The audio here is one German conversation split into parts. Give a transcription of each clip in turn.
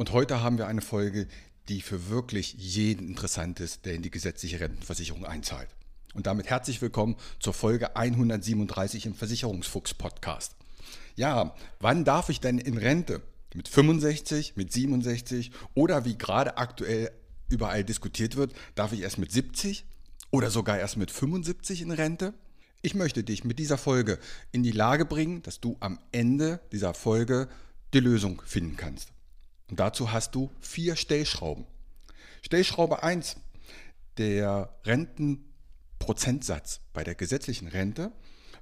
Und heute haben wir eine Folge, die für wirklich jeden interessant ist, der in die gesetzliche Rentenversicherung einzahlt. Und damit herzlich willkommen zur Folge 137 im Versicherungsfuchs Podcast. Ja, wann darf ich denn in Rente? Mit 65, mit 67 oder wie gerade aktuell überall diskutiert wird, darf ich erst mit 70 oder sogar erst mit 75 in Rente? Ich möchte dich mit dieser Folge in die Lage bringen, dass du am Ende dieser Folge die Lösung finden kannst. Und dazu hast du vier Stellschrauben. Stellschraube 1, der Rentenprozentsatz bei der gesetzlichen Rente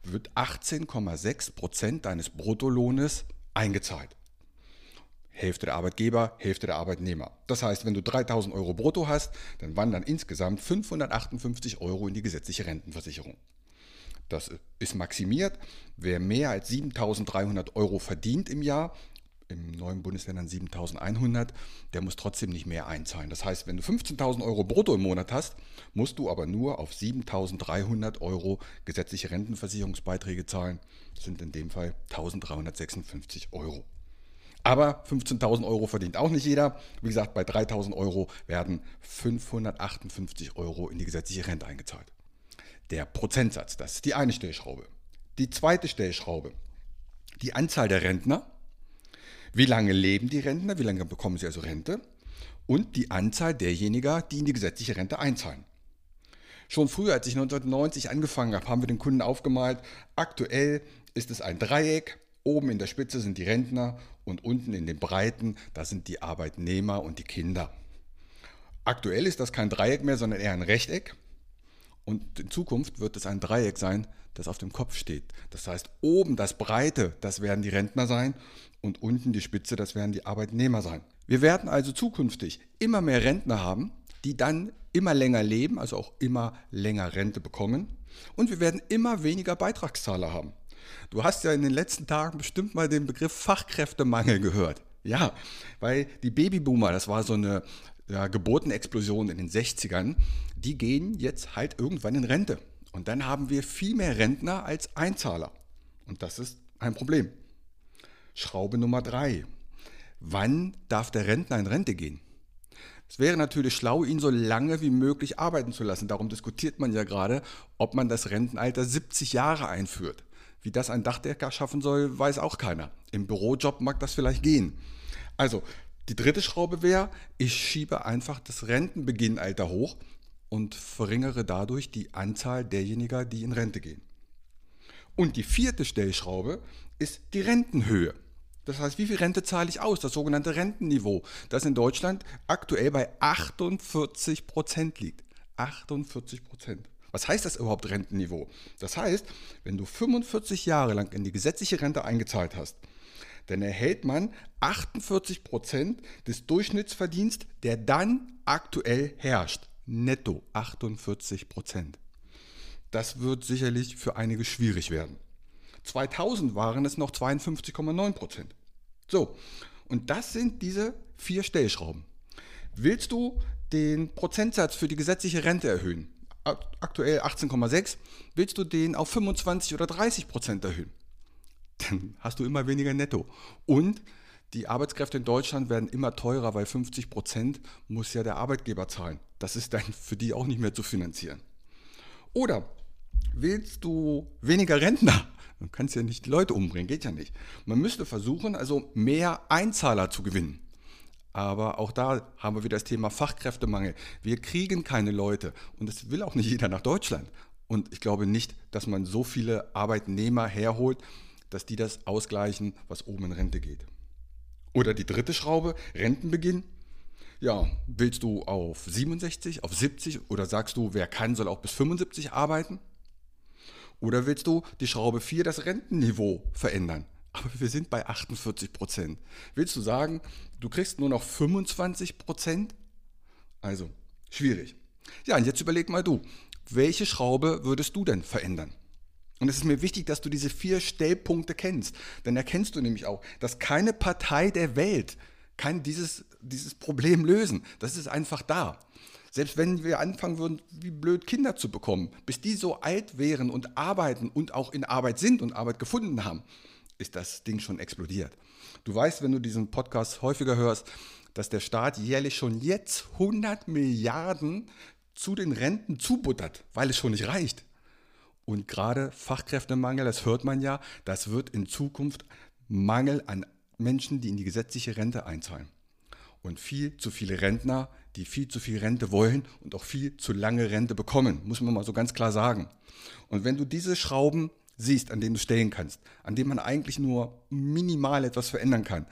wird 18,6 Prozent deines Bruttolohnes eingezahlt. Hälfte der Arbeitgeber, Hälfte der Arbeitnehmer. Das heißt, wenn du 3000 Euro brutto hast, dann wandern insgesamt 558 Euro in die gesetzliche Rentenversicherung. Das ist maximiert. Wer mehr als 7300 Euro verdient im Jahr, im neuen Bundesländern 7.100, der muss trotzdem nicht mehr einzahlen. Das heißt, wenn du 15.000 Euro brutto im Monat hast, musst du aber nur auf 7.300 Euro gesetzliche Rentenversicherungsbeiträge zahlen. Das sind in dem Fall 1.356 Euro. Aber 15.000 Euro verdient auch nicht jeder. Wie gesagt, bei 3.000 Euro werden 558 Euro in die gesetzliche Rente eingezahlt. Der Prozentsatz, das ist die eine Stellschraube. Die zweite Stellschraube, die Anzahl der Rentner wie lange leben die Rentner? Wie lange bekommen sie also Rente? Und die Anzahl derjenigen, die in die gesetzliche Rente einzahlen. Schon früher, als ich 1990 angefangen habe, haben wir den Kunden aufgemalt. Aktuell ist es ein Dreieck. Oben in der Spitze sind die Rentner und unten in den Breiten, da sind die Arbeitnehmer und die Kinder. Aktuell ist das kein Dreieck mehr, sondern eher ein Rechteck. Und in Zukunft wird es ein Dreieck sein, das auf dem Kopf steht. Das heißt, oben das Breite, das werden die Rentner sein und unten die Spitze, das werden die Arbeitnehmer sein. Wir werden also zukünftig immer mehr Rentner haben, die dann immer länger leben, also auch immer länger Rente bekommen. Und wir werden immer weniger Beitragszahler haben. Du hast ja in den letzten Tagen bestimmt mal den Begriff Fachkräftemangel gehört. Ja, weil die Babyboomer, das war so eine ja, Geburtenexplosion in den 60ern, die gehen jetzt halt irgendwann in Rente. Und dann haben wir viel mehr Rentner als Einzahler. Und das ist ein Problem. Schraube Nummer drei. Wann darf der Rentner in Rente gehen? Es wäre natürlich schlau, ihn so lange wie möglich arbeiten zu lassen. Darum diskutiert man ja gerade, ob man das Rentenalter 70 Jahre einführt. Wie das ein Dachdecker schaffen soll, weiß auch keiner. Im Bürojob mag das vielleicht gehen. Also, die dritte Schraube wäre, ich schiebe einfach das Rentenbeginnalter hoch und verringere dadurch die Anzahl derjenigen, die in Rente gehen. Und die vierte Stellschraube ist die Rentenhöhe. Das heißt, wie viel Rente zahle ich aus? Das sogenannte Rentenniveau, das in Deutschland aktuell bei 48 Prozent liegt. 48 Prozent. Was heißt das überhaupt Rentenniveau? Das heißt, wenn du 45 Jahre lang in die gesetzliche Rente eingezahlt hast, dann erhält man 48 Prozent des Durchschnittsverdienstes, der dann aktuell herrscht. Netto 48 Prozent. Das wird sicherlich für einige schwierig werden. 2000 waren es noch 52,9 Prozent. So, und das sind diese vier Stellschrauben. Willst du den Prozentsatz für die gesetzliche Rente erhöhen? Aktuell 18,6. Willst du den auf 25 oder 30 Prozent erhöhen? Dann hast du immer weniger netto. Und die Arbeitskräfte in Deutschland werden immer teurer, weil 50 Prozent muss ja der Arbeitgeber zahlen. Das ist dann für die auch nicht mehr zu finanzieren. Oder willst du weniger Rentner? Du kannst ja nicht die Leute umbringen, geht ja nicht. Man müsste versuchen, also mehr Einzahler zu gewinnen. Aber auch da haben wir wieder das Thema Fachkräftemangel. Wir kriegen keine Leute und es will auch nicht jeder nach Deutschland. Und ich glaube nicht, dass man so viele Arbeitnehmer herholt, dass die das ausgleichen, was oben in Rente geht. Oder die dritte Schraube, Rentenbeginn. Ja, willst du auf 67, auf 70 oder sagst du, wer kann, soll auch bis 75 arbeiten? Oder willst du die Schraube 4, das Rentenniveau verändern? Aber wir sind bei 48 Prozent. Willst du sagen, Du kriegst nur noch 25 Prozent. Also, schwierig. Ja, und jetzt überleg mal du, welche Schraube würdest du denn verändern? Und es ist mir wichtig, dass du diese vier Stellpunkte kennst. Denn erkennst du nämlich auch, dass keine Partei der Welt kann dieses, dieses Problem lösen. Das ist einfach da. Selbst wenn wir anfangen würden, wie blöd Kinder zu bekommen, bis die so alt wären und arbeiten und auch in Arbeit sind und Arbeit gefunden haben, ist das Ding schon explodiert. Du weißt, wenn du diesen Podcast häufiger hörst, dass der Staat jährlich schon jetzt 100 Milliarden zu den Renten zubuttert, weil es schon nicht reicht. Und gerade Fachkräftemangel, das hört man ja, das wird in Zukunft Mangel an Menschen, die in die gesetzliche Rente einzahlen. Und viel zu viele Rentner, die viel zu viel Rente wollen und auch viel zu lange Rente bekommen, muss man mal so ganz klar sagen. Und wenn du diese Schrauben siehst, an denen du stellen kannst, an denen man eigentlich nur minimal etwas verändern kann,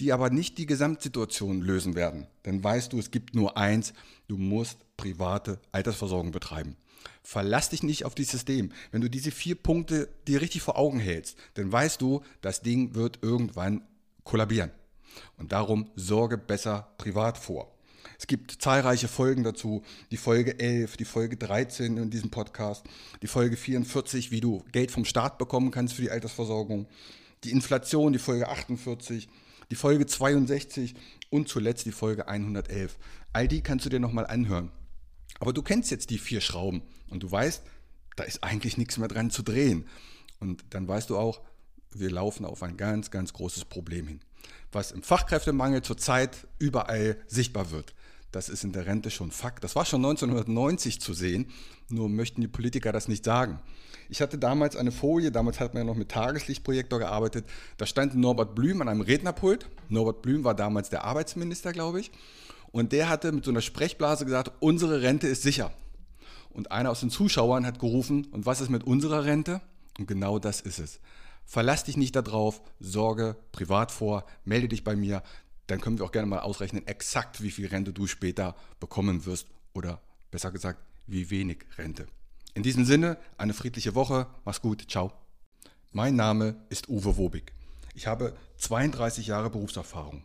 die aber nicht die Gesamtsituation lösen werden, dann weißt du, es gibt nur eins, du musst private Altersversorgung betreiben. Verlass dich nicht auf dieses System. Wenn du diese vier Punkte dir richtig vor Augen hältst, dann weißt du, das Ding wird irgendwann kollabieren. Und darum sorge besser privat vor. Es gibt zahlreiche Folgen dazu. Die Folge 11, die Folge 13 in diesem Podcast, die Folge 44, wie du Geld vom Staat bekommen kannst für die Altersversorgung, die Inflation, die Folge 48, die Folge 62 und zuletzt die Folge 111. All die kannst du dir nochmal anhören. Aber du kennst jetzt die vier Schrauben und du weißt, da ist eigentlich nichts mehr dran zu drehen. Und dann weißt du auch, wir laufen auf ein ganz, ganz großes Problem hin, was im Fachkräftemangel zurzeit überall sichtbar wird. Das ist in der Rente schon Fakt. Das war schon 1990 zu sehen, nur möchten die Politiker das nicht sagen. Ich hatte damals eine Folie, damals hat man ja noch mit Tageslichtprojektor gearbeitet, da stand Norbert Blüm an einem Rednerpult. Norbert Blüm war damals der Arbeitsminister, glaube ich. Und der hatte mit so einer Sprechblase gesagt, unsere Rente ist sicher. Und einer aus den Zuschauern hat gerufen, und was ist mit unserer Rente? Und genau das ist es. Verlass dich nicht darauf, sorge privat vor, melde dich bei mir, dann können wir auch gerne mal ausrechnen, exakt wie viel Rente du später bekommen wirst oder besser gesagt, wie wenig Rente. In diesem Sinne, eine friedliche Woche, mach's gut, ciao. Mein Name ist Uwe Wobig. Ich habe 32 Jahre Berufserfahrung.